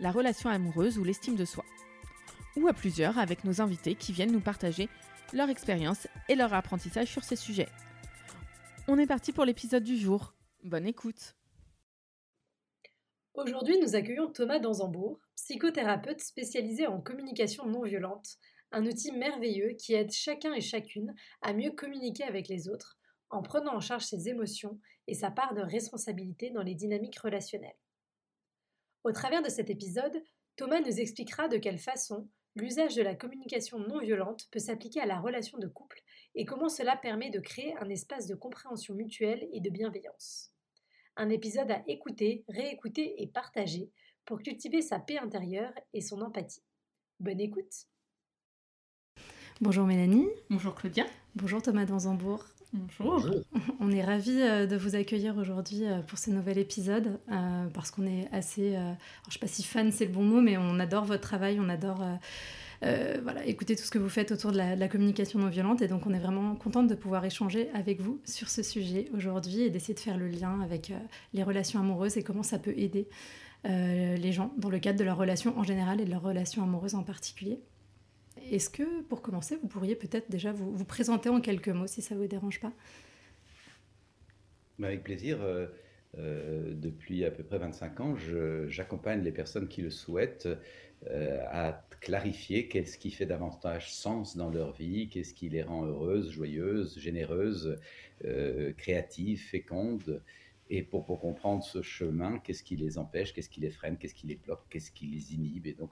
la relation amoureuse ou l'estime de soi. Ou à plusieurs avec nos invités qui viennent nous partager leur expérience et leur apprentissage sur ces sujets. On est parti pour l'épisode du jour. Bonne écoute. Aujourd'hui, nous accueillons Thomas Danzambourg, psychothérapeute spécialisé en communication non violente, un outil merveilleux qui aide chacun et chacune à mieux communiquer avec les autres en prenant en charge ses émotions et sa part de responsabilité dans les dynamiques relationnelles. Au travers de cet épisode, Thomas nous expliquera de quelle façon l'usage de la communication non violente peut s'appliquer à la relation de couple et comment cela permet de créer un espace de compréhension mutuelle et de bienveillance. Un épisode à écouter, réécouter et partager pour cultiver sa paix intérieure et son empathie. Bonne écoute Bonjour Mélanie. Bonjour Claudia. Bonjour Thomas Danzambourg. Bonjour. On est ravis euh, de vous accueillir aujourd'hui euh, pour ce nouvel épisode euh, parce qu'on est assez, alors je ne sais pas si fan c'est le bon mot, mais on adore votre travail, on adore voilà, écouter tout ce que vous faites autour de la, communication non violente et donc on est vraiment contente de pouvoir échanger avec vous sur ce sujet aujourd'hui et d'essayer de faire le lien avec les relations amoureuses et comment ça peut aider les gens dans le cadre de leurs relations en général et de leurs relations amoureuses en particulier. Est-ce que, pour commencer, vous pourriez peut-être déjà vous, vous, présenter en quelques mots, si ça ne vous dérange pas? Avec plaisir. Euh, euh, depuis à peu près 25 ans, j'accompagne les personnes qui le souhaitent euh, à clarifier qu'est-ce qui fait davantage sens dans leur vie, qu'est-ce qui les rend heureuses, joyeuses, généreuses, créatives, fécondes. Et pour, comprendre ce chemin, qu'est-ce qui les empêche, qu'est-ce qui les freine, qu'est-ce qui les bloque, qu'est-ce qui les inhibe. Et donc,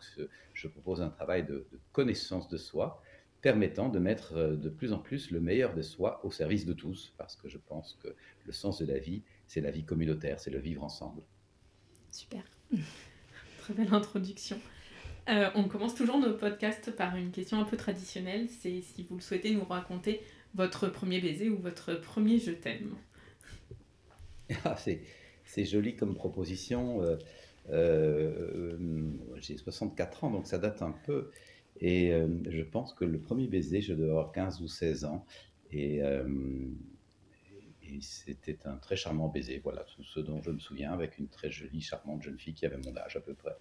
je propose un travail de, connaissance de soi permettant de mettre euh, de plus en plus le meilleur de soi au service de tous, parce que je pense que le sens de la vie, c'est la vie communautaire, c'est le vivre ensemble. Super. Très belle introduction. Euh, on commence toujours nos podcasts par une question un peu traditionnelle, c'est si vous le souhaitez nous raconter votre premier baiser ou votre premier je t'aime. Ah, c'est joli comme proposition. Euh, euh, j'ai 64 ans, donc ça date un peu. Et euh, je pense que le premier baiser, je devais avoir 15 ou 16 ans. Et, c'était un très charmant baiser. Voilà tout ce dont je me souviens, avec une très jolie, charmante jeune fille qui avait mon âge à peu près.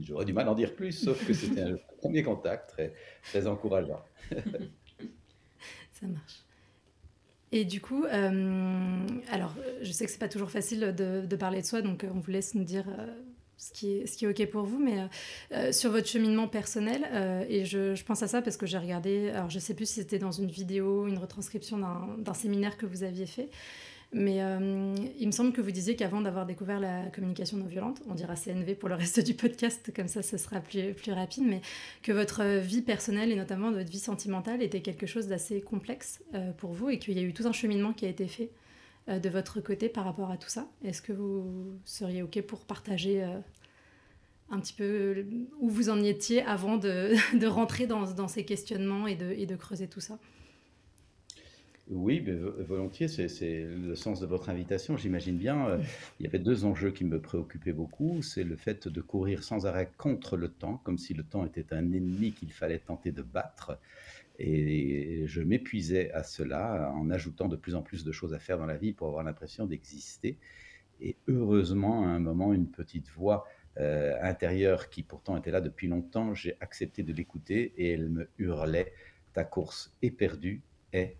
J'aurais du mal à en dire plus, sauf que c'était un premier contact très, très encourageant. ça marche. Et du coup, euh, alors je sais que c'est pas toujours facile de, parler de soi, donc euh, on vous laisse nous dire euh, ce, qui est, ce qui est OK pour vous, mais sur votre cheminement personnel, et je, je, pense à ça parce que j'ai regardé, alors je sais plus si c'était dans une vidéo, une retranscription d'un séminaire que vous aviez fait, mais euh, il me semble que vous disiez qu'avant d'avoir découvert la communication non violente, on dira CNV pour le reste du podcast, comme ça ce sera plus, plus rapide, mais que votre vie personnelle et notamment votre vie sentimentale était quelque chose d'assez complexe euh, pour vous et qu'il y a eu tout un cheminement qui a été fait euh, de votre côté par rapport à tout ça. Est-ce que vous seriez OK pour partager un petit peu où vous en étiez avant de, de rentrer dans, dans, ces questionnements et de, et de creuser tout ça? Oui, volontiers, c'est le sens de votre invitation, j'imagine bien. Euh, il y avait deux enjeux qui me préoccupaient beaucoup. C'est le fait de courir sans arrêt contre le temps, comme si le temps était un ennemi qu'il fallait tenter de battre. Et je m'épuisais à cela en ajoutant de plus en plus de choses à faire dans la vie pour avoir l'impression d'exister. Et heureusement, à un moment, une petite voix euh, intérieure qui pourtant était là depuis longtemps, j'ai accepté de l'écouter et elle me hurlait, ta course est perdue, est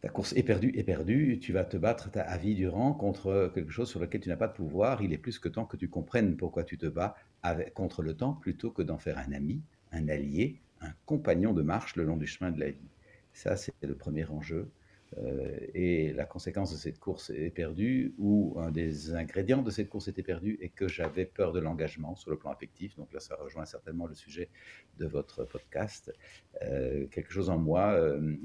Ta course est perdue, est perdue, tu vas te battre ta vie durant contre quelque chose sur lequel tu n'as pas de pouvoir. Il est plus que temps que tu comprennes pourquoi tu te bats contre le temps plutôt que d'en faire un ami, un allié, un compagnon de marche le long du chemin de la vie. Ça, c'est le premier enjeu. Euh, et la conséquence de cette course est perdue, ou un des ingrédients de cette course était perdu, et que j'avais peur de l'engagement sur le plan affectif. Donc là, ça rejoint certainement le sujet de votre podcast. Euh, quelque chose en moi euh,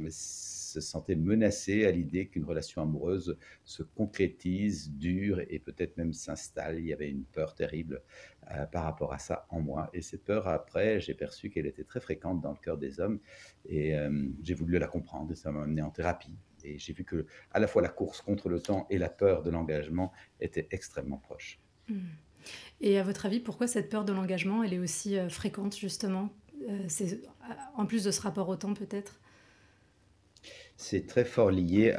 se sentait menacé à l'idée qu'une relation amoureuse se concrétise, dure et peut-être même s'installe. Il y avait une peur terrible euh, par rapport à ça en moi. Et cette peur, après, j'ai perçu qu'elle était très fréquente dans le cœur des hommes, et j'ai voulu la comprendre, et ça m'a amené en thérapie et j'ai vu que à la fois la course contre le temps et la peur de l'engagement étaient extrêmement proches. Hmm. Et à votre avis, pourquoi cette peur de l'engagement, elle est aussi euh, fréquente justement? Euh, C'est en plus de ce rapport au temps peut-être? C'est très fort lié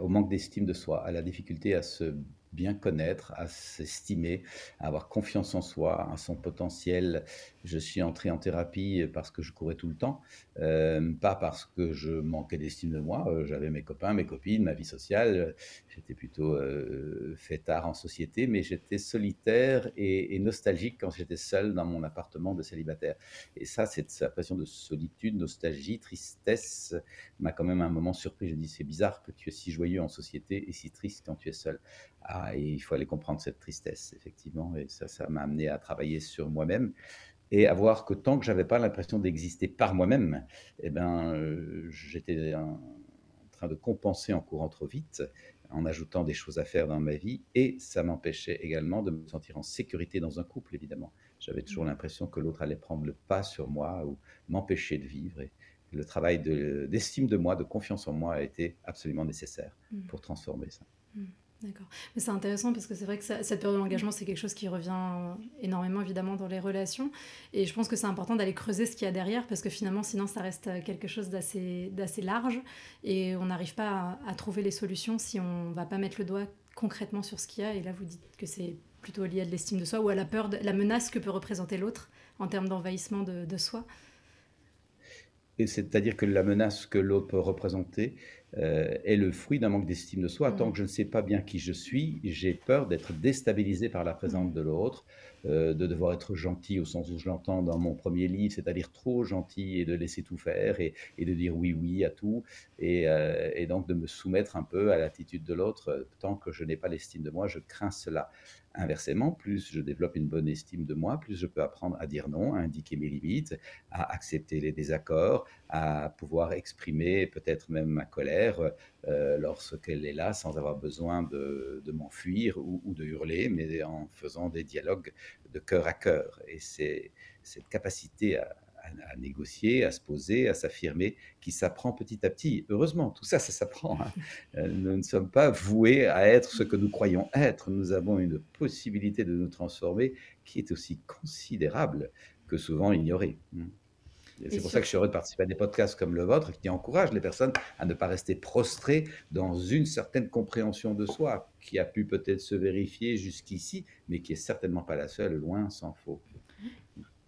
au manque d'estime de soi, à la difficulté à se bien connaître, à s'estimer, à avoir confiance en soi, à son potentiel. Je suis entré en thérapie parce que je courais tout le temps, euh, pas parce que je manquais d'estime de moi. Euh, j'avais mes copains, mes copines, ma vie sociale. J'étais plutôt euh, fêtard en société, mais j'étais solitaire et, nostalgique quand j'étais seul dans mon appartement de célibataire. Et ça, cette impression de solitude, nostalgie, tristesse m'a quand même un moment surpris. Je dis, c'est bizarre que tu es si joyeux en société et si triste quand tu es seul. Ah, il faut aller comprendre cette tristesse, effectivement. Et ça, ça m'a amené à travailler sur moi-même et à voir que tant que j'avais pas l'impression d'exister par moi-même, eh ben, euh, j'étais en train de compenser en courant trop vite, en ajoutant des choses à faire dans ma vie, et ça m'empêchait également de me sentir en sécurité dans un couple, évidemment. J'avais toujours l'impression que l'autre allait prendre le pas sur moi ou m'empêcher de vivre. Et le travail d'estime de, moi, de confiance en moi a été absolument nécessaire mmh. pour transformer ça. Mmh. D'accord. Mais c'est intéressant parce que c'est vrai que cette période de l'engagement, c'est quelque chose qui revient énormément évidemment dans les relations. Et je pense que c'est important d'aller creuser ce qu'il y a derrière parce que finalement, sinon, ça reste quelque chose d'assez large et on n'arrive pas à, trouver les solutions si on ne va pas mettre le doigt concrètement sur ce qu'il y a. Et là, vous dites que c'est plutôt lié à de l'estime de soi ou à la peur, de, la menace que peut représenter l'autre en termes d'envahissement de, de soi. C'est-à-dire que la menace que l'autre peut représenter, euh, est le fruit d'un manque d'estime de soi. Tant mm. que je ne sais pas bien qui je suis, j'ai peur d'être déstabilisé par la présence de l'autre, euh, de devoir être gentil au sens où je l'entends dans mon premier livre, c'est-à-dire trop gentil et de laisser tout faire et, de dire oui, oui à tout, euh, et, donc de me soumettre un peu à l'attitude de l'autre. Tant que je n'ai pas l'estime de moi, je crains cela. Inversement, plus je développe une bonne estime de moi, plus je peux apprendre à dire non, à indiquer mes limites, à accepter les désaccords, à pouvoir exprimer peut-être même ma colère euh, lorsqu'elle est là sans avoir besoin de, m'enfuir ou, de hurler, mais en faisant des dialogues de cœur à cœur. Et c'est cette capacité à, négocier, à se poser, à s'affirmer, qui s'apprend petit à petit. Heureusement, tout ça, ça s'apprend. Hein. Euh, nous ne sommes pas voués à être ce que nous croyons être. Nous avons une possibilité de nous transformer qui est aussi considérable que souvent ignorée. Hmm. C'est pour ça que je suis heureux de participer à des podcasts comme le vôtre qui encouragent les personnes à ne pas rester prostrées dans une certaine compréhension de soi qui a pu peut-être se vérifier jusqu'ici, mais qui est certainement pas la seule, loin s'en faut.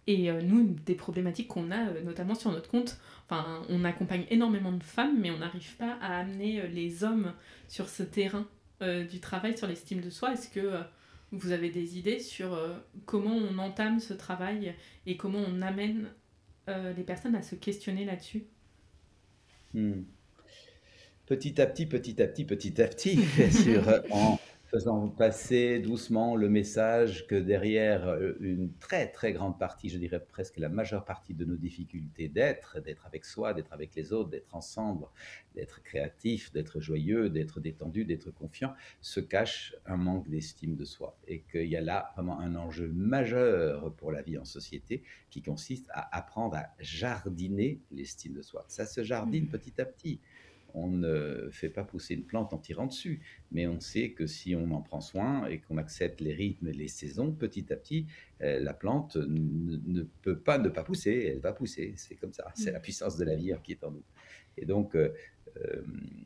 Et euh, nous, des problématiques qu'on a, euh, notamment sur notre compte, enfin, on accompagne énormément de femmes, mais on n'arrive pas à amener euh, les hommes sur ce terrain du travail sur l'estime de soi. Est-ce que vous avez des idées sur comment on entame ce travail et comment on amène les personnes à se questionner là-dessus? Hmm. Petit à petit, petit à petit, petit à petit, bien sûr, en faisant passer doucement le message que derrière euh, une très très grande partie, je dirais presque la majeure partie de nos difficultés d'être, d'être avec soi, d'être avec les autres, d'être ensemble, d'être créatif, d'être joyeux, d'être détendu, d'être confiant, se cache un manque d'estime de soi. Et qu'il y a là vraiment un enjeu majeur pour la vie en société qui consiste à apprendre à jardiner l'estime de soi. Ça se jardine mmh. petit à petit on ne fait pas pousser une plante en tirant dessus, mais on sait que si on en prend soin et qu'on accepte les rythmes et les saisons, petit à petit, euh, la plante ne, peut pas ne pas pousser, elle va pousser. C'est comme ça, c'est la puissance de la vie qui est en nous. Et donc, euh, euh,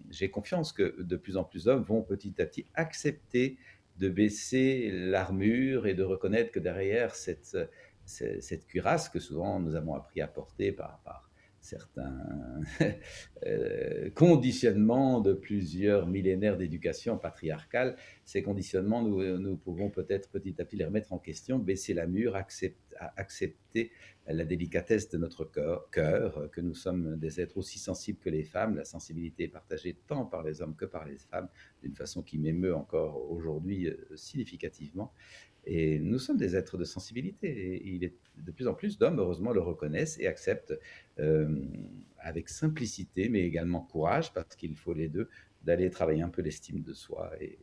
j'ai confiance que de plus en plus d'hommes vont petit à petit accepter de baisser l'armure et de reconnaître que derrière cette, cette, cuirasse que souvent nous avons appris à porter par, par certains euh, conditionnements de plusieurs millénaires d'éducation patriarcale. Ces conditionnements, nous, nous pouvons peut-être petit à petit les remettre en question, baisser la mur, accepter, accepter la délicatesse de notre cœur, que nous sommes des êtres aussi sensibles que les femmes. La sensibilité est partagée tant par les hommes que par les femmes, d'une façon qui m'émeut encore aujourd'hui euh, significativement. Et nous sommes des êtres de sensibilité. Et il est de plus en plus d'hommes, heureusement, le reconnaissent et acceptent euh, avec simplicité, mais également courage, parce qu'il faut les deux, d'aller travailler un peu l'estime de soi et,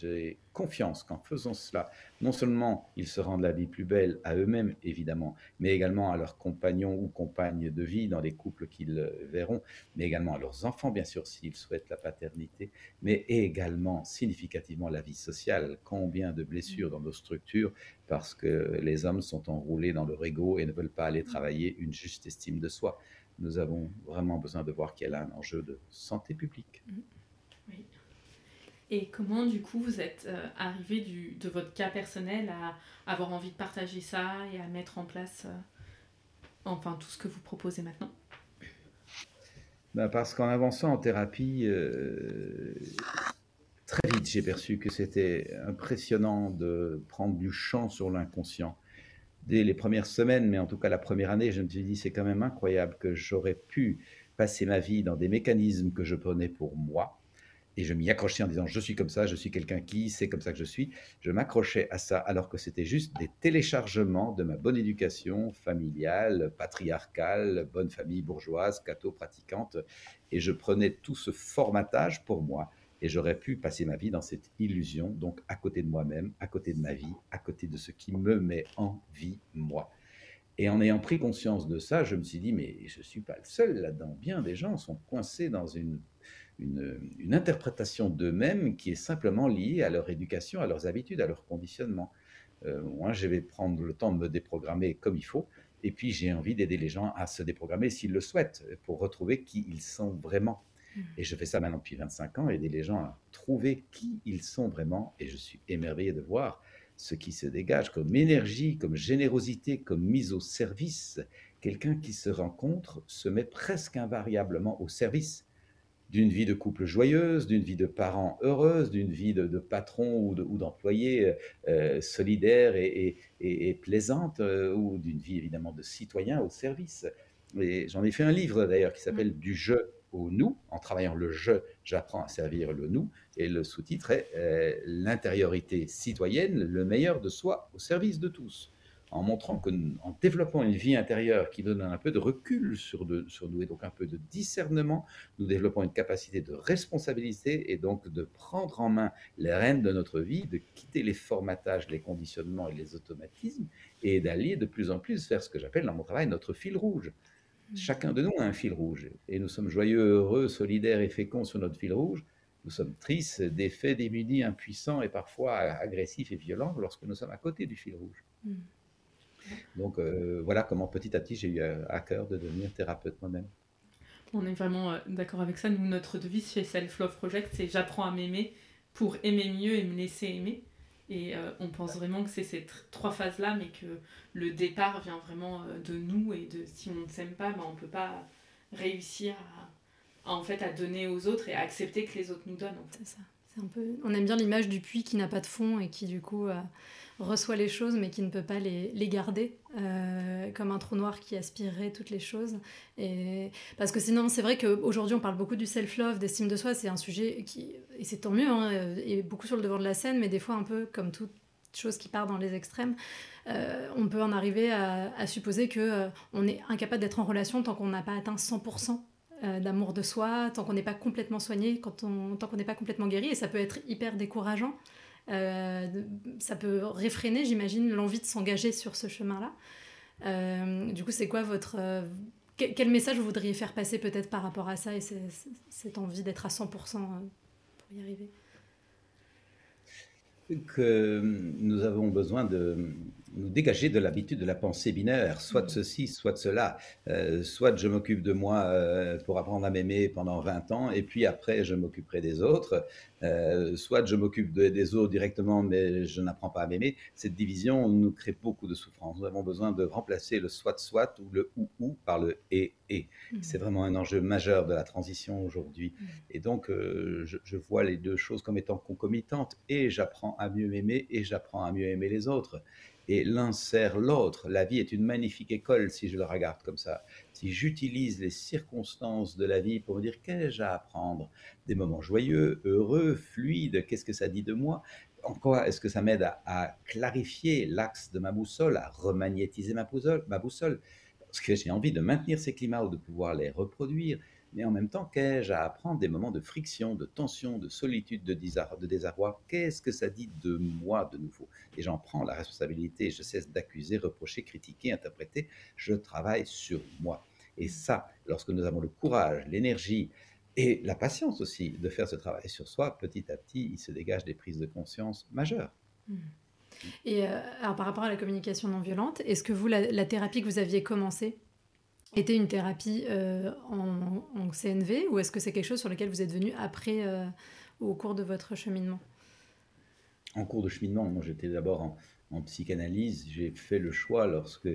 j'ai confiance qu'en faisant cela, non seulement ils se rendent la vie plus belle à eux-mêmes, évidemment, mais également à leurs compagnons ou compagnes de vie dans les couples qu'ils verront, mais également à leurs enfants, bien sûr, s'ils souhaitent la paternité, mais également significativement la vie sociale. Combien de blessures dans nos structures parce que les hommes sont enroulés dans leur ego et ne veulent pas aller travailler une juste estime de soi. Nous avons vraiment besoin de voir qu'il y a là un enjeu de santé publique. Oui. Et comment, du coup, vous êtes euh, arrivé du, de votre cas personnel à avoir envie de partager ça et à mettre en place, euh, enfin, tout ce que vous proposez maintenant? Ben Parce qu'en avançant en thérapie, euh, très vite, j'ai perçu que c'était impressionnant de prendre du champ sur l'inconscient. Dès les premières semaines, mais en tout cas la première année, je me suis dit, c'est quand même incroyable que j'aurais pu passer ma vie dans des mécanismes que je prenais pour moi et je m'y accrochais en disant je suis comme ça, je suis quelqu'un qui, c'est comme ça que je suis. Je m'accrochais à ça alors que c'était juste des téléchargements de ma bonne éducation familiale, patriarcale, bonne famille bourgeoise, catho-pratiquante. Et je prenais tout ce formatage pour moi. Et j'aurais pu passer ma vie dans cette illusion, donc à côté de moi-même, à côté de ma vie, à côté de ce qui me met en vie, moi. Et en ayant pris conscience de ça, je me suis dit, mais je ne suis pas le seul là-dedans. Bien des gens sont coincés dans une une, interprétation d'eux-mêmes qui est simplement liée à leur éducation, à leurs habitudes, à leur conditionnement. Euh, moi, je vais prendre le temps de me déprogrammer comme il faut, et puis j'ai envie d'aider les gens à se déprogrammer s'ils le souhaitent, pour retrouver qui ils sont vraiment. Mmh. Et je fais ça maintenant depuis 25 ans, aider les gens à trouver qui ils sont vraiment, et je suis émerveillé de voir ce qui se dégage comme énergie, comme générosité, comme mise au service. Quelqu'un qui se rencontre se met presque invariablement au service d'une vie de couple joyeuse, d'une vie de parents heureuse, d'une vie de, patron ou d'employé euh, solidaire et, plaisante, euh, ou d'une vie évidemment de citoyen au service. Et j'en ai fait un livre d'ailleurs qui s'appelle Du jeu au nous. En travaillant le jeu, j'apprends à servir le nous. Et le sous-titre est euh, L'intériorité citoyenne, le meilleur de soi au service de tous en montrant que, en développant une vie intérieure qui donne un peu de recul sur, sur nous et donc un peu de discernement, nous développons une capacité de responsabilité et donc de prendre en main les rênes de notre vie, de quitter les formatages, les conditionnements et les automatismes et d'aller de plus en plus vers ce que j'appelle dans mon travail notre fil rouge. Mmh. Chacun de nous a un fil rouge et nous sommes joyeux, heureux, solidaires et féconds sur notre fil rouge. Nous sommes tristes, défaits, démunis, impuissants et parfois agressifs et violents lorsque nous sommes à côté du fil rouge. Mmh. Donc euh, voilà comment petit à petit j'ai eu à cœur de devenir thérapeute moi-même. On est vraiment euh, d'accord avec ça. Nous, notre devise chez Self Love Project, c'est j'apprends à m'aimer pour aimer mieux et me laisser aimer. Et euh, on pense vraiment que c'est ces trois phases-là, mais que le départ vient vraiment de nous et de si on ne s'aime pas, ben, on ne peut pas réussir à, en fait, à donner aux autres et à accepter que les autres nous donnent. C'est ça. On aime bien l'image du puits qui n'a pas de fond et qui du coup reçoit les choses mais qui ne peut pas les, garder, euh, comme un trou noir qui aspirerait toutes les choses. Et... Parce que sinon, c'est vrai qu'aujourd'hui, on parle beaucoup du self-love, d'estime de soi, c'est un sujet qui, et c'est tant mieux, hein, est beaucoup sur le devant de la scène, mais des fois un peu comme toute chose qui part dans les extrêmes. Euh, on peut en arriver à, supposer que euh, on est incapable d'être en relation tant qu'on n'a pas atteint 100% d'amour de soi, tant qu'on n'est pas complètement soigné, quand on, tant qu'on n'est pas complètement guéri, et ça peut être hyper décourageant. Euh, ça peut réfréner, j'imagine, l'envie de s'engager sur ce chemin-là. Euh, du coup, c'est quoi votre... Euh, quel message vous voudriez faire passer peut-être par rapport à ça et cette envie d'être à 100% pour y arriver? Que nous avons besoin de nous dégager de l'habitude de la pensée binaire, soit de ceci, soit de cela. Euh, soit je m'occupe de moi euh, pour apprendre à m'aimer pendant 20 ans, et puis après je m'occuperai des autres. Euh, soit je m'occupe des autres directement, mais je n'apprends pas à m'aimer. Cette division nous crée beaucoup de souffrance. Nous avons besoin de remplacer le soit-soit ou le ou-ou par le et et. Mmh. C'est vraiment un enjeu majeur de la transition aujourd'hui. Mmh. Et donc, je, je vois les deux choses comme étant concomitantes. Et j'apprends à mieux m'aimer et j'apprends à mieux aimer les autres. Et l'un sert l'autre. La vie est une magnifique école si je le regarde comme ça. Si j'utilise les circonstances de la vie pour me dire qu'ai-je à apprendre, des moments joyeux, heureux, fluides, qu'est-ce que ça dit de moi? En quoi est-ce que ça m'aide à, clarifier l'axe de ma boussole, à remagnétiser ma boussole, ma boussole? Parce que j'ai envie de maintenir ces climats ou de pouvoir les reproduire mais en même temps, qu'ai-je à apprendre des moments de friction, de tension, de solitude, de, désarroi? Qu'est-ce que ça dit de moi de nouveau? Et j'en prends la responsabilité, je cesse d'accuser, reprocher, critiquer, interpréter, je travaille sur moi. Et ça, lorsque nous avons le courage, l'énergie et la patience aussi de faire ce travail sur soi, petit à petit, il se dégage des prises de conscience majeures. Mmh. Et euh, alors, par rapport à la communication non violente, est-ce que vous, la thérapie que vous aviez commencée, était une thérapie euh, en, CNV ou est-ce que c'est quelque chose sur lequel vous êtes venu après, euh, au cours de votre cheminement? En cours de cheminement, moi j'étais d'abord en, psychanalyse. J'ai fait le choix lorsque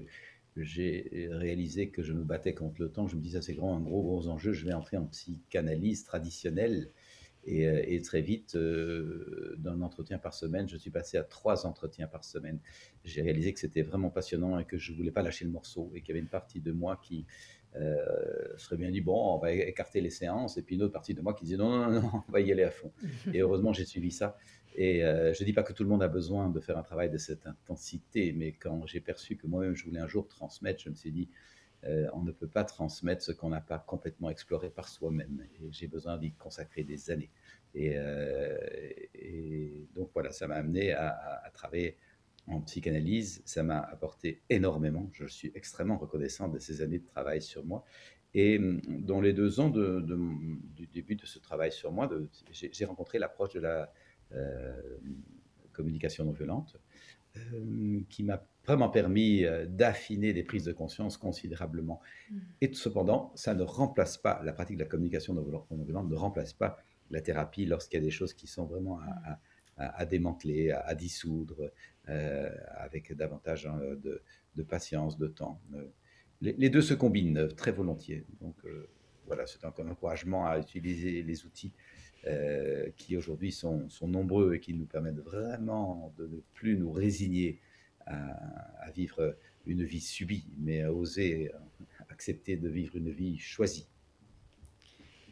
j'ai réalisé que je me battais contre le temps. Je me disais, c'est grand, un gros, gros enjeu. Je vais entrer en psychanalyse traditionnelle. Et, euh, très vite, d'un entretien par semaine, je suis passé à trois entretiens par semaine. J'ai réalisé que c'était vraiment passionnant et que je ne voulais pas lâcher le morceau et qu'il y avait une partie de moi qui euh, serait bien dit, bon, on va écarter les séances, et puis une autre partie de moi qui disait, non, non, non, on va y aller à fond. et heureusement, j'ai suivi ça. Et euh, je ne dis pas que tout le monde a besoin de faire un travail de cette intensité, mais quand j'ai perçu que moi-même, je voulais un jour transmettre, je me suis dit, euh, on ne peut pas transmettre ce qu'on n'a pas complètement exploré par soi-même. J'ai besoin d'y consacrer des années. Et, euh, donc voilà, ça m'a amené à, travailler en psychanalyse. Ça m'a apporté énormément. Je suis extrêmement reconnaissant de ces années de travail sur moi. Et hum, dans les deux ans du début de ce travail sur moi, j'ai rencontré l'approche de la euh, communication non violente, qui m'a vraiment permis euh, d'affiner des prises de conscience considérablement. Mm. Et cependant, ça ne remplace pas, la pratique de la communication non violente ne remplace pas la thérapie lorsqu'il y a des choses qui sont vraiment à, démanteler, à, dissoudre, euh, avec davantage hein, de, patience, de temps. Euh, les, deux se combinent très volontiers. Donc voilà, c'est un encouragement à utiliser les outils qui aujourd'hui sont, sont, nombreux et qui nous permettent vraiment de ne plus nous résigner à, vivre une vie subie, mais à oser accepter de vivre une vie choisie.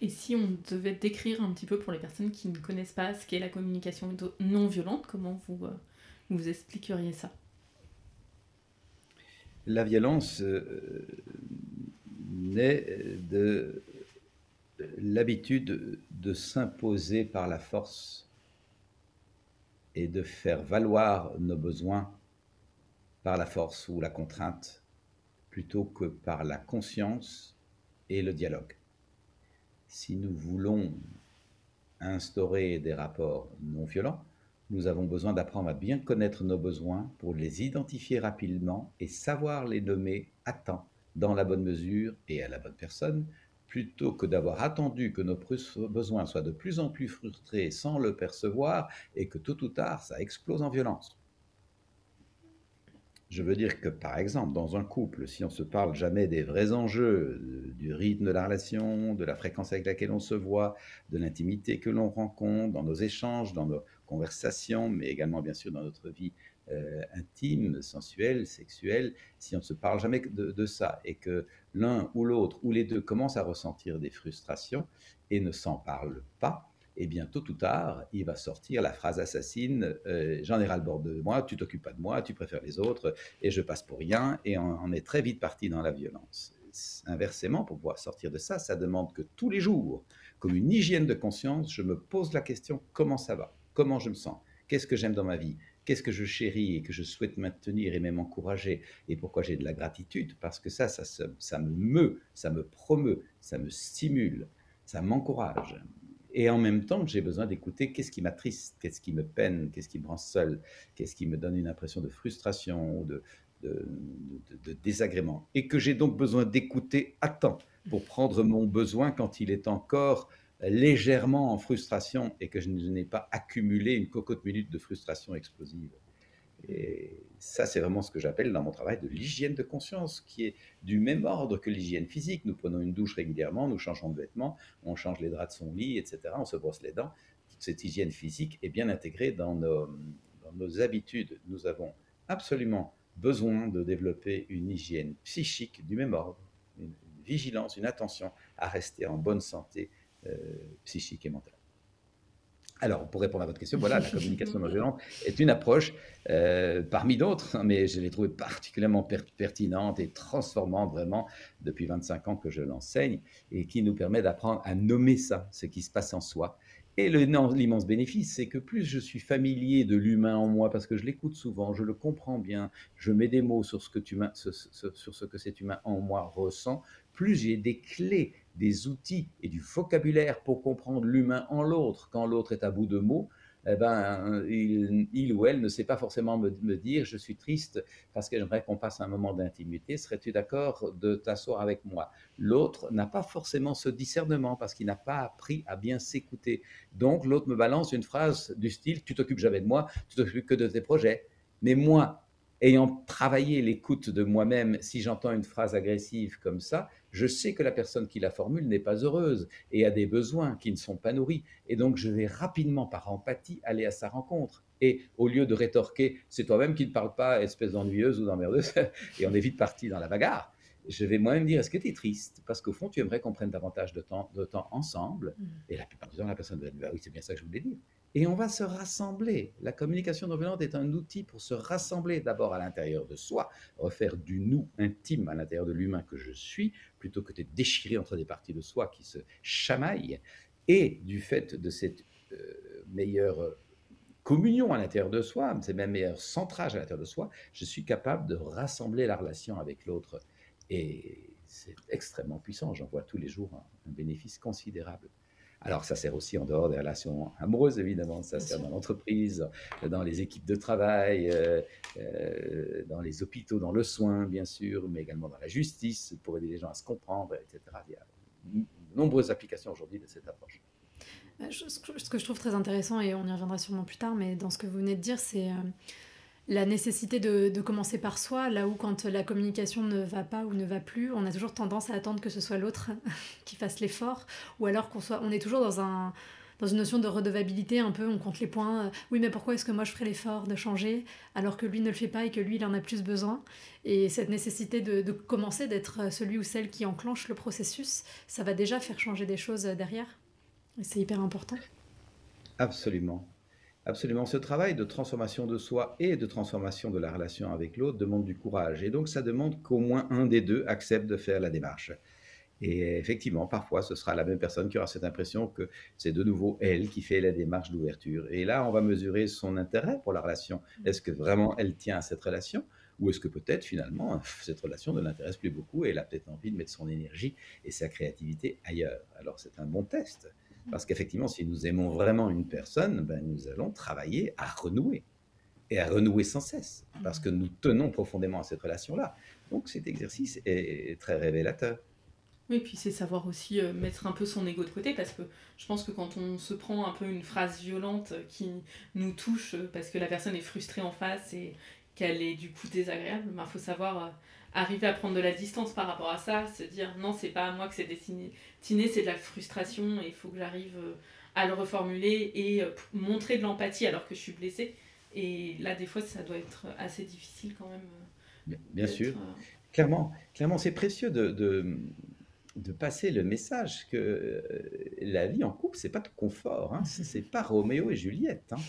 Et si on devait décrire un petit peu pour les personnes qui ne connaissent pas ce qu'est la communication non violente, comment vous, euh, vous expliqueriez ça? La violence euh, naît de l'habitude de s'imposer par la force et de faire valoir nos besoins par la force ou la contrainte plutôt que par la conscience et le dialogue. Si nous voulons instaurer des rapports non violents, nous avons besoin d'apprendre à bien connaître nos besoins pour les identifier rapidement et savoir les nommer à temps, dans la bonne mesure et à la bonne personne, plutôt que d'avoir attendu que nos besoins soient de plus en plus frustrés sans le percevoir et que tôt ou tard ça explose en violence. Je veux dire que, par exemple, dans un couple, si on se parle jamais des vrais enjeux, du rythme de la relation, de la fréquence avec laquelle on se voit, de l'intimité que l'on rencontre, dans nos échanges, dans nos conversations, mais également, bien sûr, dans notre vie euh, intime, sensuelle, sexuelle, si on ne se parle jamais de ça et que l'un ou l'autre ou les deux commencent à ressentir des frustrations et ne s'en parlent pas, et bien tôt ou tard, il va sortir la phrase assassine euh, J'en ai ras le bord de moi, tu t'occupes pas de moi, tu préfères les autres, et je passe pour rien, et on, est très vite parti dans la violence. Inversement, pour pouvoir sortir de ça, ça demande que tous les jours, comme une hygiène de conscience, je me pose la question comment ça va? Comment je me sens? Qu'est-ce que j'aime dans ma vie? Qu'est-ce que je chéris et que je souhaite maintenir et même encourager? Et pourquoi j'ai de la gratitude? Parce que ça, ça, ça me meut, ça me promeut, ça me stimule, ça m'encourage. Et en même temps, j'ai besoin d'écouter qu'est-ce qui m'attriste, qu'est-ce qui me peine, qu'est-ce qui me rend seul, qu'est-ce qui me donne une impression de frustration ou de, de, désagrément. Et que j'ai donc besoin d'écouter à temps pour prendre mon besoin quand il est encore légèrement en frustration et que je n'ai pas accumulé une cocotte minute de frustration explosive. Et ça, c'est vraiment ce que j'appelle dans mon travail de l'hygiène de conscience, qui est du même ordre que l'hygiène physique. Nous prenons une douche régulièrement, nous changeons de vêtements, on change les draps de son lit, etc. On se brosse les dents. Toute cette hygiène physique est bien intégrée dans nos, habitudes. Nous avons absolument besoin de développer une hygiène psychique du même ordre, une, vigilance, une attention à rester en bonne santé euh, psychique et mentale. Alors, pour répondre à votre question, voilà, la communication non violente est une approche euh, parmi d'autres, hein, mais je l'ai trouvée particulièrement pertinente et transformante vraiment depuis 25 ans que je l'enseigne et qui nous permet d'apprendre à nommer ça, ce qui se passe en soi, et l'immense bénéfice, c'est que plus je suis familier de l'humain en moi, parce que je l'écoute souvent, je le comprends bien, je mets des mots sur ce que, tu sur ce que cet humain en moi ressent, plus j'ai des clés, des outils et du vocabulaire pour comprendre l'humain en l'autre, quand l'autre est à bout de mots, eh ben, il, ou elle ne sait pas forcément me, dire je suis triste parce que j'aimerais qu'on passe un moment d'intimité. Serais-tu d'accord de t'asseoir avec moi? L'autre n'a pas forcément ce discernement parce qu'il n'a pas appris à bien s'écouter. Donc l'autre me balance une phrase du style tu t'occupes jamais de moi, tu t'occupes que de tes projets. Mais moi, ayant travaillé l'écoute de moi-même, si j'entends une phrase agressive comme ça, je sais que la personne qui la formule n'est pas heureuse et a des besoins qui ne sont pas nourris. Et donc, je vais rapidement, par empathie, aller à sa rencontre. Et au lieu de rétorquer, c'est toi-même qui ne parles pas, espèce d'ennuyeuse ou d'emmerdeuse, et on est vite parti dans la bagarre, je vais moi-même dire, est-ce que tu es triste? Parce qu'au fond, tu aimerais qu'on prenne davantage de temps, de temps ensemble. Mmh. Et la plupart du temps, la personne va dire, bah oui, c'est bien ça que je voulais dire et on va se rassembler. La communication non violente est un outil pour se rassembler d'abord à l'intérieur de soi, refaire du nous intime à l'intérieur de l'humain que je suis, plutôt que de déchirer entre des parties de soi qui se chamaillent. Et du fait de cette euh, meilleure communion à l'intérieur de soi, c'est même meilleur centrage à l'intérieur de soi, je suis capable de rassembler la relation avec l'autre. Et c'est extrêmement puissant, j'en vois tous les jours un bénéfice considérable. Alors, ça sert aussi en dehors des relations amoureuses, évidemment. Ça sert dans l'entreprise, dans les équipes de travail, euh, euh, dans les hôpitaux, dans le soin, bien sûr, mais également dans la justice, pour aider les gens à se comprendre, etc. Il y a de nombreuses applications aujourd'hui de cette approche. Euh, ce que je trouve très intéressant, et on y reviendra sûrement plus tard, mais dans ce que vous venez de dire, c'est la nécessité de, commencer par soi, là où quand la communication ne va pas ou ne va plus, on a toujours tendance à attendre que ce soit l'autre qui fasse l'effort, ou alors qu'on soit, on est toujours dans un dans une notion de redevabilité un peu, on compte les points. Euh, oui, mais pourquoi est-ce que moi je ferais l'effort de changer alors que lui ne le fait pas et que lui il en a plus besoin? Et cette nécessité de, de commencer, d'être celui ou celle qui enclenche le processus, ça va déjà faire changer des choses derrière. Et c'est hyper important. Absolument. Absolument. Ce travail de transformation de soi et de transformation de la relation avec l'autre demande du courage. Et donc, ça demande qu'au moins un des deux accepte de faire la démarche. Et effectivement, parfois, ce sera la même personne qui aura cette impression que c'est de nouveau elle qui fait la démarche d'ouverture. Et là, on va mesurer son intérêt pour la relation. Est-ce que vraiment elle tient à cette relation ou est-ce que peut-être finalement cette relation ne l'intéresse plus beaucoup et elle a peut-être envie de mettre son énergie et sa créativité ailleurs? Alors c'est un bon test. Parce qu'effectivement, si nous aimons vraiment une personne, ben, nous allons travailler à renouer. Et à renouer sans cesse. Parce que nous tenons profondément à cette relation-là. Donc cet exercice est très révélateur. Oui, puis c'est savoir aussi euh, mettre un peu son ego de côté, parce que je pense que quand on se prend un peu une phrase violente qui nous touche, euh, parce que la personne est frustrée en face et qu'elle est du coup désagréable, il ben, faut savoir euh, arriver à prendre de la distance par rapport à ça, se dire non, c'est pas à moi que c'est destiné, c'est de la frustration et il faut que j'arrive euh, à le reformuler et euh, montrer de l'empathie alors que je suis blessée. Et là, des fois, ça doit être assez difficile quand même. Euh, bien, sûr. Clairement, clairement c'est précieux de, de passer le message que euh, la vie en couple, c'est pas de confort, hein, c'est pas Roméo et Juliette. Hein.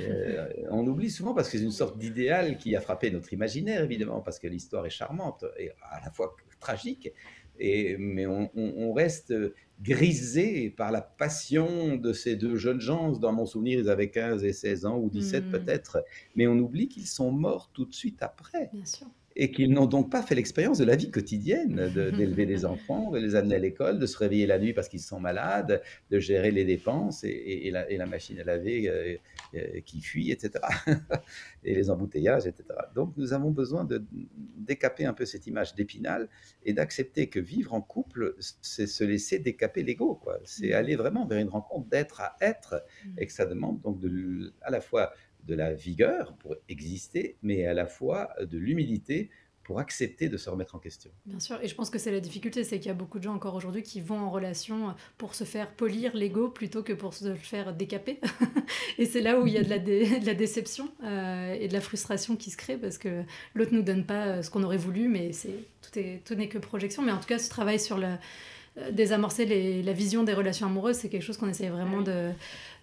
Euh, on oublie souvent parce que c'est une sorte d'idéal qui a frappé notre imaginaire, évidemment, parce que l'histoire est charmante et à la fois tragique, et, mais on, reste grisé par la passion de ces deux jeunes gens. Dans mon souvenir, ils avaient 15 et 16 ans, ou 17 hmm. peut-être, mais on oublie qu'ils sont morts tout de suite après. Bien sûr et qu'ils n'ont donc pas fait l'expérience de la vie quotidienne, d'élever des enfants, de les amener à l'école, de se réveiller la nuit parce qu'ils sont malades, de gérer les dépenses et, la, machine à laver euh, euh, qui fuit, etc. et les embouteillages, etc. Donc nous avons besoin de décaper un peu cette image d'épinal et d'accepter que vivre en couple, c'est se laisser décaper l'ego. C'est mmh. aller vraiment vers une rencontre d'être à être mmh. et que ça demande donc de, à la fois de la vigueur pour exister, mais à la fois de l'humilité pour accepter de se remettre en question. Bien sûr, et je pense que c'est la difficulté, c'est qu'il y a beaucoup de gens encore aujourd'hui qui vont en relation pour se faire polir l'ego plutôt que pour se le faire décaper. et c'est là où il y a de la, de la déception euh, et de la frustration qui se crée parce que l'autre nous donne pas euh, ce qu'on aurait voulu, mais c'est tout est tout n'est que projection. Mais en tout cas, ce travail sur le euh, désamorcer les, la vision des relations amoureuses, c'est quelque chose qu'on essaie vraiment de,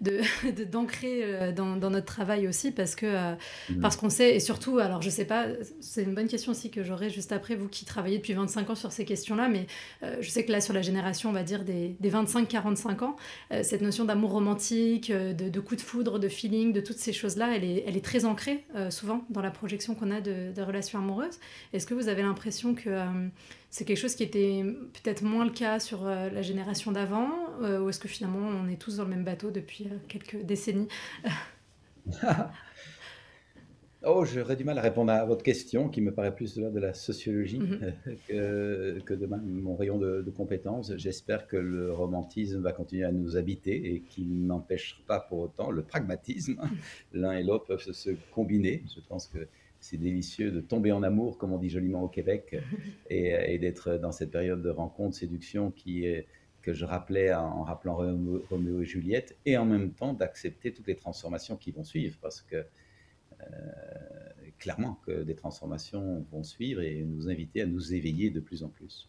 d'ancrer euh, dans, notre travail aussi parce que euh, mm. parce qu'on sait et surtout alors je sais pas c'est une bonne question aussi que j'aurai juste après vous qui travaillez depuis 25 ans sur ces questions là mais je sais que là sur la génération on va dire des, 25-45 ans cette notion d'amour romantique de, de, coup de foudre de feeling de toutes ces choses là elle est, elle est très ancrée souvent dans la projection qu'on a de, de relations amoureuses est-ce que vous avez l'impression que c'est quelque chose qui était peut-être moins le cas sur euh, la génération d'avant, euh, ou est-ce que finalement on est tous dans le même bateau depuis euh, quelques décennies Oh, j'aurais du mal à répondre à votre question, qui me paraît plus de, de la sociologie mhm. que, de mon rayon de, de compétences. J'espère que le romantisme va continuer à nous habiter et qu'il n'empêchera pas pour autant le pragmatisme. L'un et l'autre peuvent se combiner. Je pense que c'est délicieux de tomber en amour, comme on dit joliment au Québec, et, d'être dans cette période de rencontre, séduction qui est, que je rappelais en, rappelant Roméo, et Juliette, et en même temps d'accepter toutes les transformations qui vont suivre, parce que euh, clairement que des transformations vont suivre et nous inviter à nous éveiller de plus en plus.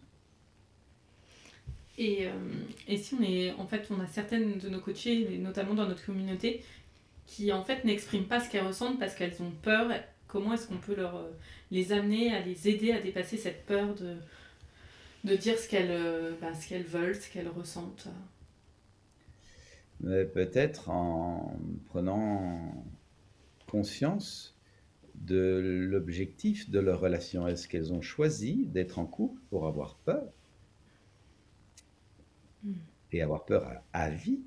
Et, euh, et, si on est, en fait, on a certaines de nos coachés, notamment dans notre communauté, qui en fait n'expriment pas ce qu'elles ressentent parce qu'elles ont peur, Comment est-ce qu'on peut leur, euh, les amener à les aider à dépasser cette peur de, de dire ce qu'elles euh, bah, ce qu'elles veulent, ce qu'elles ressentent Peut-être en prenant conscience de l'objectif de leur relation. Est-ce qu'elles ont choisi d'être en couple pour avoir peur hmm. Et avoir peur à, vie?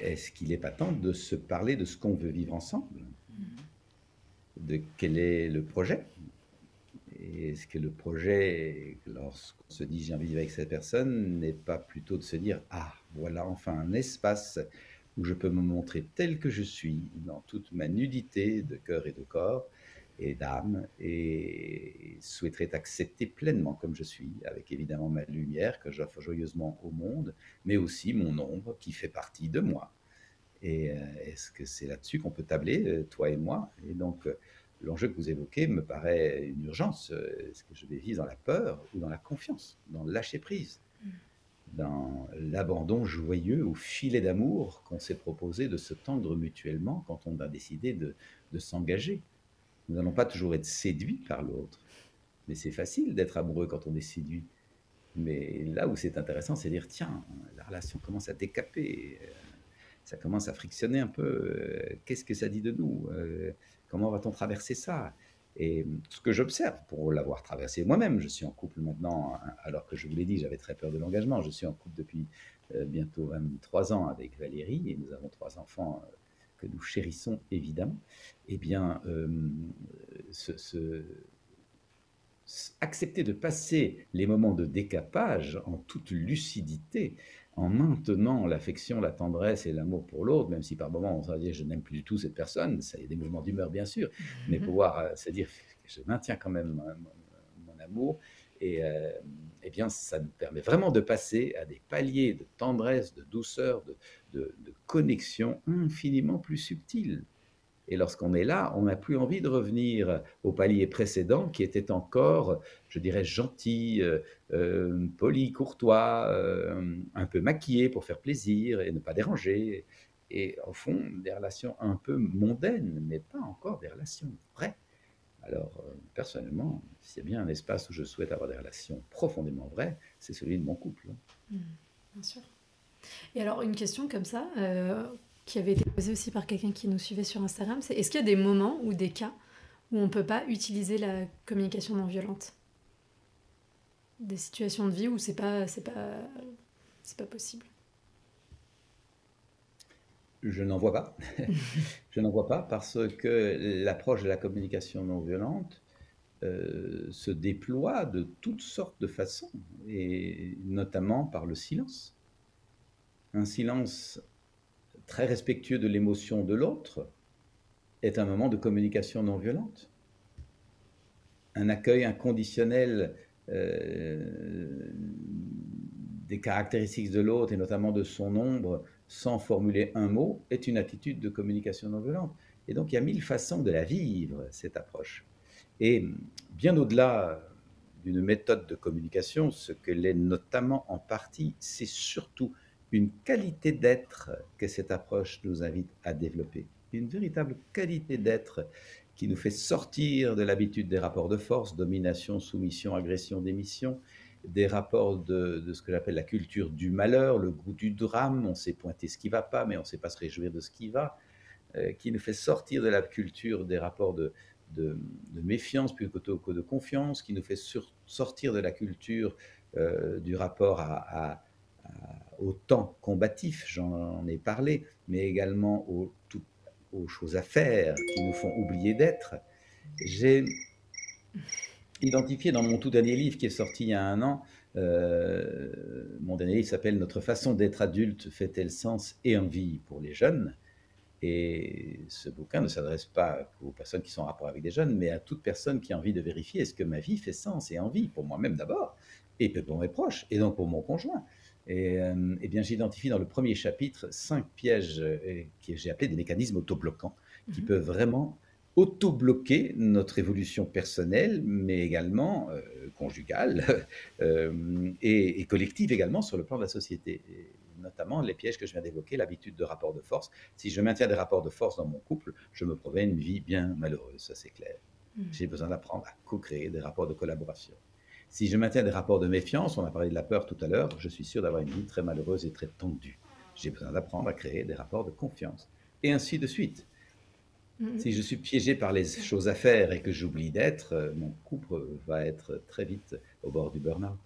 Est-ce qu'il n'est pas temps de se parler de ce qu'on veut vivre ensemble? Hmm de quel est le projet? Est-ce que le projet, lorsqu'on se dit j'ai envie de vivre avec cette personne, n'est pas plutôt de se dire ah voilà enfin un espace où je peux me montrer tel que je suis dans toute ma nudité de cœur et de corps et d'âme et souhaiterais être accepté pleinement comme je suis, avec évidemment ma lumière que j'offre joyeusement au monde, mais aussi mon ombre qui fait partie de moi. Et euh, est-ce que c'est là-dessus qu'on peut tabler, euh, toi et moi? Et donc, euh, l'enjeu que vous évoquez me paraît une urgence. Est-ce que je vais vivre dans la peur ou dans la confiance, dans le lâcher-prise, mm. dans l'abandon joyeux ou filet d'amour qu'on s'est proposé de se tendre mutuellement quand on a décidé de, de s'engager Nous n'allons pas toujours être séduits par l'autre, mais c'est facile d'être amoureux quand on est séduit. Mais là où c'est intéressant, c'est de dire, tiens, la relation commence à décaper ça commence à frictionner un peu. Euh, qu'est-ce que ça dit de nous euh, Comment va-t-on traverser ça? Et ce que j'observe, pour l'avoir traversé moi-même, je suis en couple maintenant, hein, alors que je vous l'ai dit, j'avais très peur de l'engagement. Je suis en couple depuis euh, bientôt trois ans avec Valérie et nous avons trois enfants que nous chérissons évidemment. Eh bien, accepter de passer les moments de décapage en toute lucidité, en maintenant l'affection, la tendresse et l'amour pour l'autre, même si par moments on va dire je n'aime plus du tout cette personne, ça y a des mouvements d'humeur bien sûr, mais pouvoir euh, se dire je maintiens quand même mon, amour, et euh, eh bien ça nous permet vraiment de passer à des paliers de tendresse, de douceur, de connexion infiniment plus subtiles. Et lorsqu'on est là, on n'a plus envie de revenir au palier précédent qui était encore, je dirais, gentil, euh, euh, poli, courtois, euh, un peu maquillé pour faire plaisir et ne pas déranger. Et au fond, des relations un peu mondaines, mais pas encore des relations vraies. Alors, personnellement, s'il y a bien un espace où je souhaite avoir des relations profondément vraies, c'est celui de mon couple. Mmh, bien sûr. Et alors, une question comme ça, qui avait été posée aussi par quelqu'un qui nous suivait sur Instagram, c'est est-ce qu'il y a des moments ou des cas où on ne peut pas utiliser la communication non violente? Des situations de vie où c'est pas c'est pas c'est pas possible. Je n'en vois pas. je n'en vois pas parce que l'approche de la communication non violente euh, se déploie de toutes sortes de façons, et notamment par le silence. Un silence très respectueux de l'émotion de l'autre, est un moment de communication non violente. un accueil inconditionnel euh, des caractéristiques de l'autre et notamment de son ombre sans formuler un mot est une attitude de communication non violente. Et donc il y a mille façons de la vivre, cette approche. Et bien au-delà d'une méthode de communication, ce que l'est notamment en partie, c'est surtout une qualité d'être que cette approche nous invite à développer. Une véritable qualité d'être qui nous fait sortir de l'habitude des rapports de force, domination, soumission, agression, démission, des rapports de, ce que j'appelle la culture du malheur, le goût du drame, on sait pointer ce qui va pas, mais on ne sait pas se réjouir de ce qui va, euh, qui nous fait sortir de la culture des rapports de, de, méfiance plutôt que de confiance, qui nous fait sortir de la culture euh, du rapport à, au temps combatif, j'en ai parlé, mais également aux choses à faire qui nous font oublier d'être. J'ai identifié dans mon tout dernier livre qui est sorti il y a un an, euh, mon dernier livre s'appelle Notre façon d'être adulte fait-elle sens et envie pour les jeunes? Et ce bouquin ne s'adresse pas aux personnes qui sont en rapport avec des jeunes, mais à toute personne qui a envie de vérifier est-ce que ma vie fait sens et envie pour moi-même d'abord, et pour mes proches, et donc pour mon conjoint. Et, euh, eh bien, j'identifie dans le premier chapitre cinq pièges euh, que j'ai appelés des mécanismes autobloquants qui mhm. peuvent vraiment auto-bloquer notre évolution personnelle, mais également euh, conjugale et, collective également sur le plan de la société. notamment les pièges que je viens d'évoquer, l'habitude de rapport de force. Si je maintiens des rapports de force dans mon couple, je me promets une vie bien malheureuse, ça c'est clair. Mhm. J'ai besoin d'apprendre à co-créer des rapports de collaboration. Si je maintiens des rapports de méfiance, on a parlé de la peur tout à l'heure, je suis sûr d'avoir une vie très malheureuse et très tendue. J'ai besoin d'apprendre à créer des rapports de confiance. Et ainsi de suite. Mm-hmm. Si je suis piégé par les choses à faire et que j'oublie d'être, euh, mon couple va être très vite au bord du burn-out.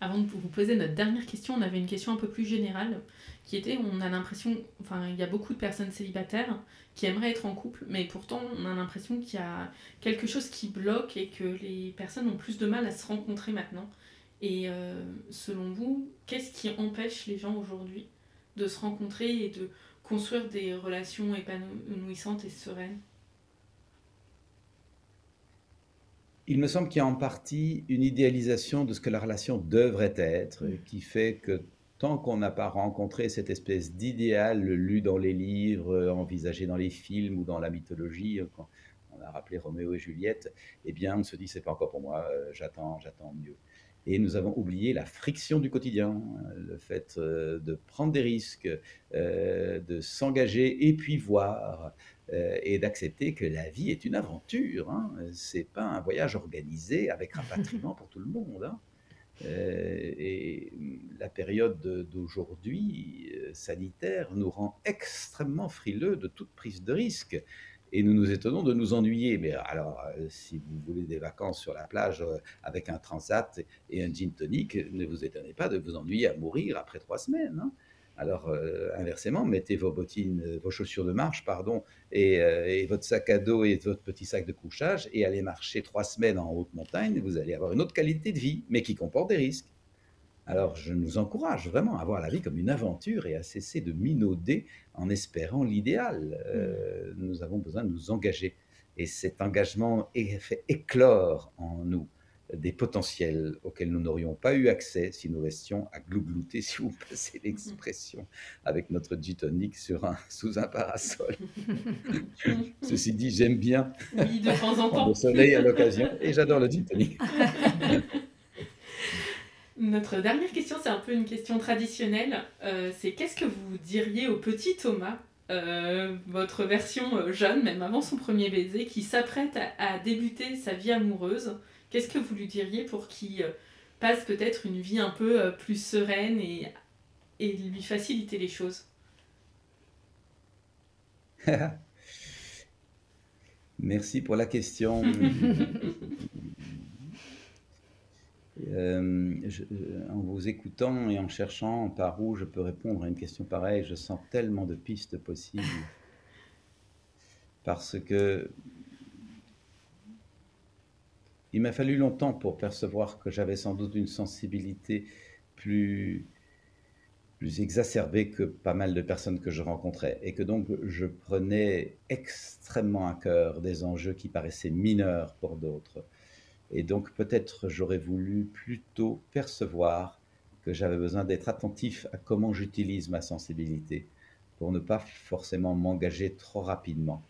Avant de vous poser notre dernière question, on avait une question un peu plus générale qui était on a l'impression, enfin, il y a beaucoup de personnes célibataires qui aimeraient être en couple, mais pourtant, on a l'impression qu'il y a quelque chose qui bloque et que les personnes ont plus de mal à se rencontrer maintenant. Et euh, selon vous, qu'est-ce qui empêche les gens aujourd'hui de se rencontrer et de construire des relations épanouissantes et sereines? Il me semble qu'il y a en partie une idéalisation de ce que la relation devrait être, qui fait que tant qu'on n'a pas rencontré cette espèce d'idéal lu dans les livres, envisagé dans les films ou dans la mythologie, quand on a rappelé Roméo et Juliette, eh bien on se dit c'est pas encore pour moi, euh, j'attends, j'attends mieux. Et nous avons oublié la friction du quotidien, le fait euh, de prendre des risques, euh, de s'engager et puis voir, et d'accepter que la vie est une aventure. Hein. C'est pas un voyage organisé avec rapatriement pour tout le monde. Hein. Euh, et la période d'aujourd'hui euh, sanitaire nous rend extrêmement frileux de toute prise de risque. Et nous nous étonnons de nous ennuyer. Mais alors, euh, si vous voulez des vacances sur la plage avec un transat et un gin tonic, ne vous étonnez pas de vous ennuyer à mourir après trois semaines. Hein. Alors, euh, inversement, mettez vos bottines, euh, vos chaussures de marche, pardon, euh, et, votre sac à dos et votre petit sac de couchage et allez marcher trois semaines en haute montagne. Vous allez avoir une autre qualité de vie, mais qui comporte des risques. Alors, je nous encourage vraiment à voir la vie comme une aventure et à cesser de minauder en espérant l'idéal. nous avons besoin de nous engager. Et cet engagement fait éclore en nous des potentiels auxquels nous n'aurions pas eu accès si nous restions à glouglouter, si vous passez l'expression, avec notre gitonique sur un, sous un parasol. Ceci dit, j'aime bien oui, de temps en temps. le soleil à l'occasion et j'adore le gitonique. Notre dernière question, c'est un peu une question traditionnelle. Euh, c'est qu'est-ce que vous diriez au petit Thomas euh, votre version euh, jeune, même avant son premier baiser, qui s'apprête à, débuter sa vie amoureuse? Qu'est-ce que vous lui diriez pour qu'il passe peut-être une vie un peu plus sereine et, et lui faciliter les choses? Merci pour la question. Euh, en vous écoutant et en cherchant par où je peux répondre à une question pareille, je sens tellement de pistes possibles. Parce que il m'a fallu longtemps pour percevoir que j'avais sans doute une sensibilité plus, plus exacerbé que pas mal de personnes que je rencontrais. Et que donc je prenais extrêmement à cœur des enjeux qui paraissaient mineurs pour d'autres. Et donc peut-être j'aurais voulu plutôt percevoir que j'avais besoin d'être attentif à comment j'utilise ma sensibilité pour ne pas forcément m'engager trop rapidement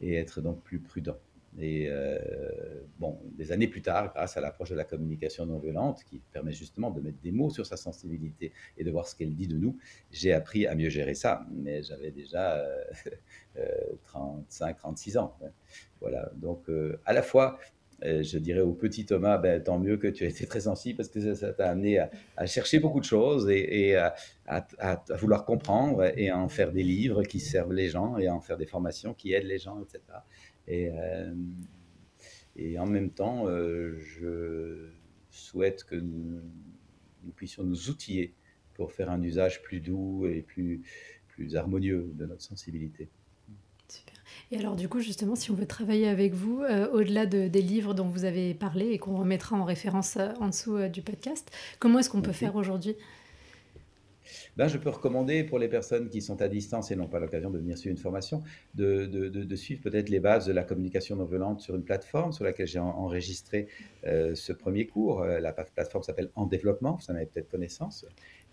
et être donc plus prudent. Et euh, bon, des années plus tard, grâce à l'approche de la communication non violente, qui permet justement de mettre des mots sur sa sensibilité et de voir ce qu'elle dit de nous, j'ai appris à mieux gérer ça. Mais j'avais déjà euh, 35, 36 ans. Voilà. Donc, euh, à la fois, euh, je dirais au petit Thomas, ben, tant mieux que tu as été très sensible parce que ça t'a amené à, chercher beaucoup de choses et, à, vouloir comprendre et à en faire des livres qui servent les gens et à en faire des formations qui aident les gens, etc. Et, euh, et en même temps, euh, je souhaite que nous, puissions nous outiller pour faire un usage plus doux et plus, plus harmonieux de notre sensibilité. Et alors du coup, justement, si on veut travailler avec vous, euh, au-delà de, des livres dont vous avez parlé et qu'on remettra en référence en dessous du podcast, comment est-ce qu'on peut faire aujourd'hui? Ben, je peux recommander pour les personnes qui sont à distance et n'ont pas l'occasion de venir suivre une formation, de, de, de, suivre peut-être les bases de la communication non violente sur une plateforme sur laquelle j'ai enregistré euh, ce premier cours. Euh, la plateforme s'appelle En Développement, vous en avez peut-être connaissance.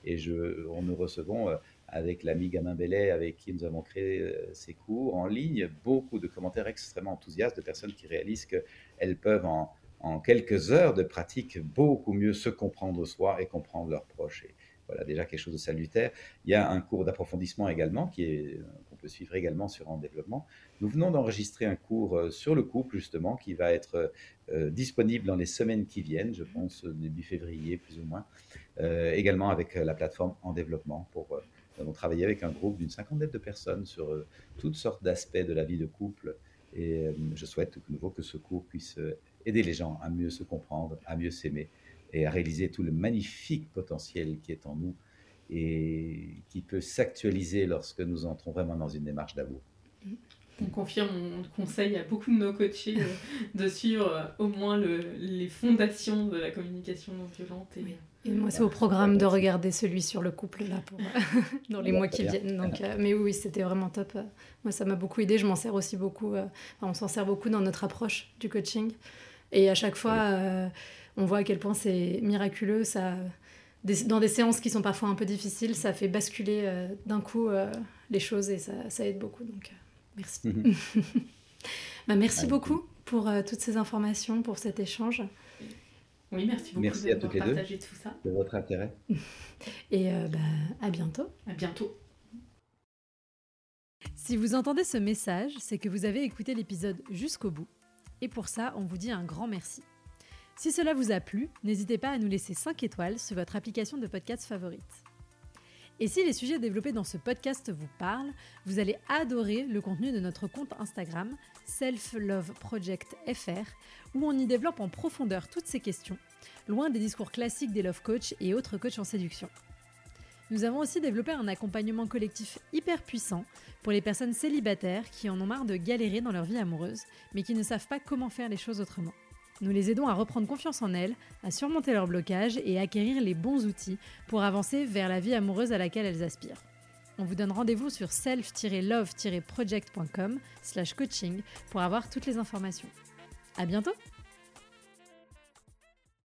Et je, on nous recevons euh, avec l'ami Gamin Bellet, avec qui nous avons créé ces cours en ligne, beaucoup de commentaires extrêmement enthousiastes de personnes qui réalisent qu'elles peuvent en, en, quelques heures de pratique beaucoup mieux se comprendre soi et comprendre leurs proches. Voilà déjà quelque chose de salutaire. Il y a un cours d'approfondissement également qui est qu'on peut suivre également sur En Développement. Nous venons d'enregistrer un cours euh, sur le couple justement qui va être euh, disponible dans les semaines qui viennent, je pense début février plus ou moins, euh, également avec la plateforme En Développement pour nous avons travaillé avec un groupe d'une cinquantaine de personnes sur toutes sortes d'aspects de la vie de couple. Et je souhaite de nouveau que ce cours puisse aider les gens à mieux se comprendre, à mieux s'aimer et à réaliser tout le magnifique potentiel qui est en nous et qui peut s'actualiser lorsque nous entrons vraiment dans une démarche d'amour. On confirme, on conseille à beaucoup de nos coachés de, suivre euh, au moins le, les fondations de la communication non violente. Et, moi, c'est au programme de regarder celui sur le couple là pour, dans les mois qui viennent. Donc, euh, mais oui, c'était vraiment top. Moi, ça m'a beaucoup aidé. Je m'en sers aussi beaucoup. Euh, on s'en sert beaucoup dans notre approche du coaching. Et à chaque fois, on voit à quel point c'est miraculeux. Ça, dans des séances qui sont parfois un peu difficiles, ça fait basculer euh, d'un coup euh, les choses et ça, aide beaucoup. Donc, euh, merci. Mhm. bah, merci beaucoup pour toutes ces informations, pour cet échange. Oui, merci beaucoup merci à toutes les deux tout ça. de votre intérêt. Et bah, à bientôt. À bientôt. Si vous entendez ce message, c'est que vous avez écouté l'épisode jusqu'au bout. Et pour ça, on vous dit un grand merci. Si cela vous a plu, n'hésitez pas à nous laisser 5 étoiles sur votre application de podcast favorite. Et si les sujets développés dans ce podcast vous parlent, vous allez adorer le contenu de notre compte Instagram Self Love Project FR, où on y développe en profondeur toutes ces questions, loin des discours classiques des love coach et autres coachs en séduction. Nous avons aussi développé un accompagnement collectif hyper puissant pour les personnes célibataires qui en ont marre de galérer dans leur vie amoureuse, mais qui ne savent pas comment faire les choses autrement. Nous les aidons à reprendre confiance en elles, à surmonter leurs blocages et à acquérir les bons outils pour avancer vers la vie amoureuse à laquelle elles aspirent. On vous donne rendez-vous sur self-love-project.com slash coaching pour avoir toutes les informations. À bientôt